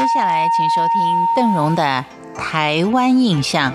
接下来，请收听邓荣的《台湾印象》。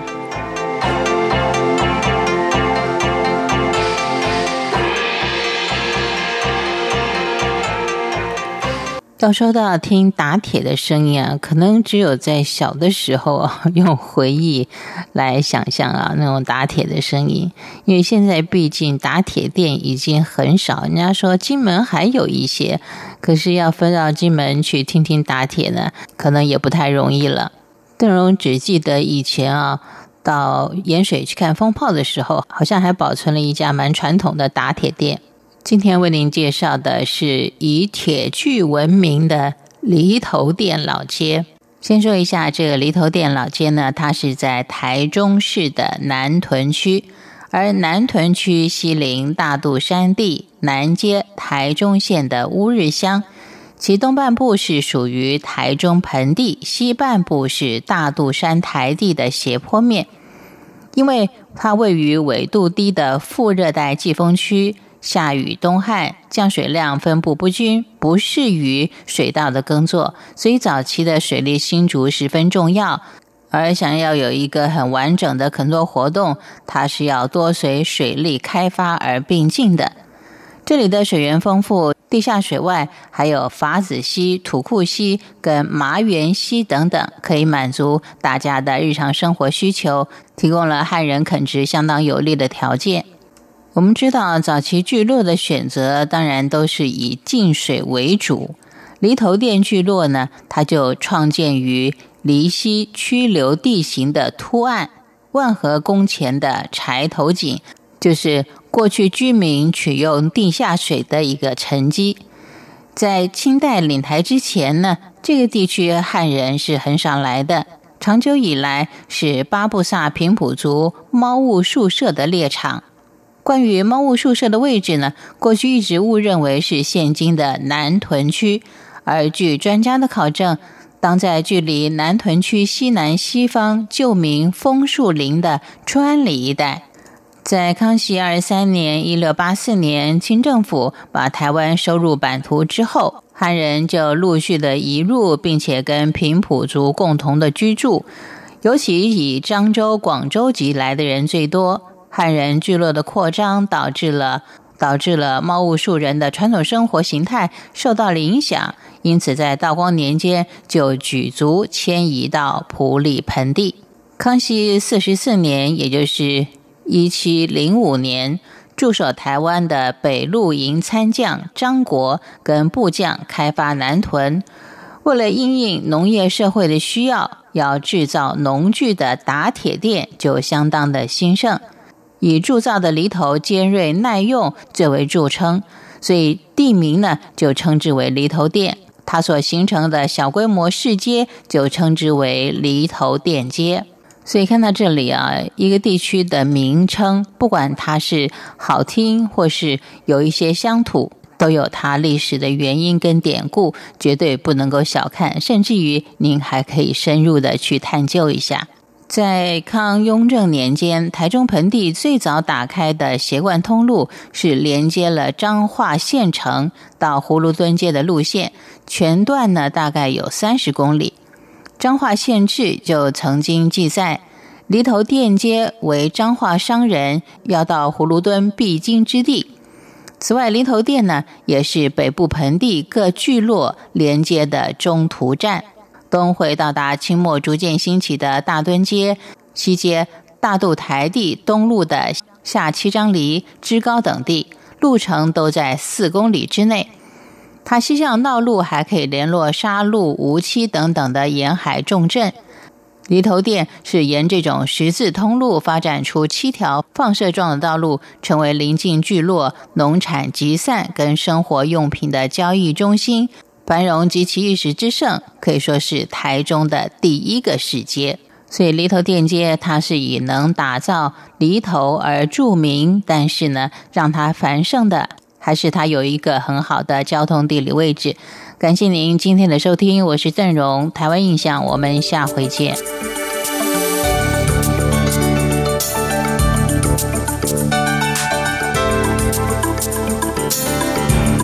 要说到听打铁的声音啊，可能只有在小的时候啊，用回忆来想象啊，那种打铁的声音。因为现在毕竟打铁店已经很少，人家说金门还有一些，可是要分到金门去听听打铁呢，可能也不太容易了。邓荣只记得以前啊，到盐水去看风炮的时候，好像还保存了一家蛮传统的打铁店。今天为您介绍的是以铁具闻名的犁头店老街。先说一下这个犁头店老街呢，它是在台中市的南屯区，而南屯区西临大肚山地，南接台中县的乌日乡，其东半部是属于台中盆地，西半部是大肚山台地的斜坡面。因为它位于纬度低的副热带季风区。下雨东旱，降水量分布不均，不适于水稻的耕作，所以早期的水利新竹十分重要。而想要有一个很完整的垦作活动，它是要多随水利开发而并进的。这里的水源丰富，地下水外还有法子溪、土库溪跟麻园溪等等，可以满足大家的日常生活需求，提供了汉人垦殖相当有利的条件。我们知道，早期聚落的选择当然都是以近水为主。犁头店聚落呢，它就创建于离溪曲流地形的凸岸，万和宫前的柴头井，就是过去居民取用地下水的一个沉积。在清代领台之前呢，这个地区汉人是很少来的，长久以来是巴布萨平埔族猫务宿舍的猎场。关于猫屋宿舍的位置呢，过去一直误认为是现今的南屯区，而据专家的考证，当在距离南屯区西南西方旧名枫树林的川里一带，在康熙二十三年（一六八四年），清政府把台湾收入版图之后，汉人就陆续的移入，并且跟平埔族共同的居住，尤其以漳州、广州籍来的人最多。汉人聚落的扩张，导致了导致了猫务树人的传统生活形态受到了影响，因此在道光年间就举足迁移到埔里盆地。康熙四十四年，也就是一七零五年，驻守台湾的北路营参将张国跟部将开发南屯，为了应应农业社会的需要，要制造农具的打铁店就相当的兴盛。以铸造的犁头尖锐耐用最为著称，所以地名呢就称之为犁头店。它所形成的小规模市街就称之为犁头店街。所以看到这里啊，一个地区的名称，不管它是好听或是有一些乡土，都有它历史的原因跟典故，绝对不能够小看，甚至于您还可以深入的去探究一下。在康雍正年间，台中盆地最早打开的斜贯通路是连接了彰化县城到葫芦墩街的路线，全段呢大概有三十公里。彰化县志就曾经记载，犁头店街为彰化商人要到葫芦墩必经之地。此外，犁头店呢也是北部盆地各聚落连接的中途站。东会到达清末逐渐兴起的大墩街，西街大渡台地东路的下七张犁、支高等地，路程都在四公里之内。它西向道路还可以联络沙鹿、无期等等的沿海重镇。犁头店是沿这种十字通路发展出七条放射状的道路，成为邻近聚落农产集散跟生活用品的交易中心。繁荣及其一时之盛，可以说是台中的第一个市街。所以犁头店街，它是以能打造犁头而著名。但是呢，让它繁盛的，还是它有一个很好的交通地理位置。感谢您今天的收听，我是郑荣，台湾印象，我们下回见。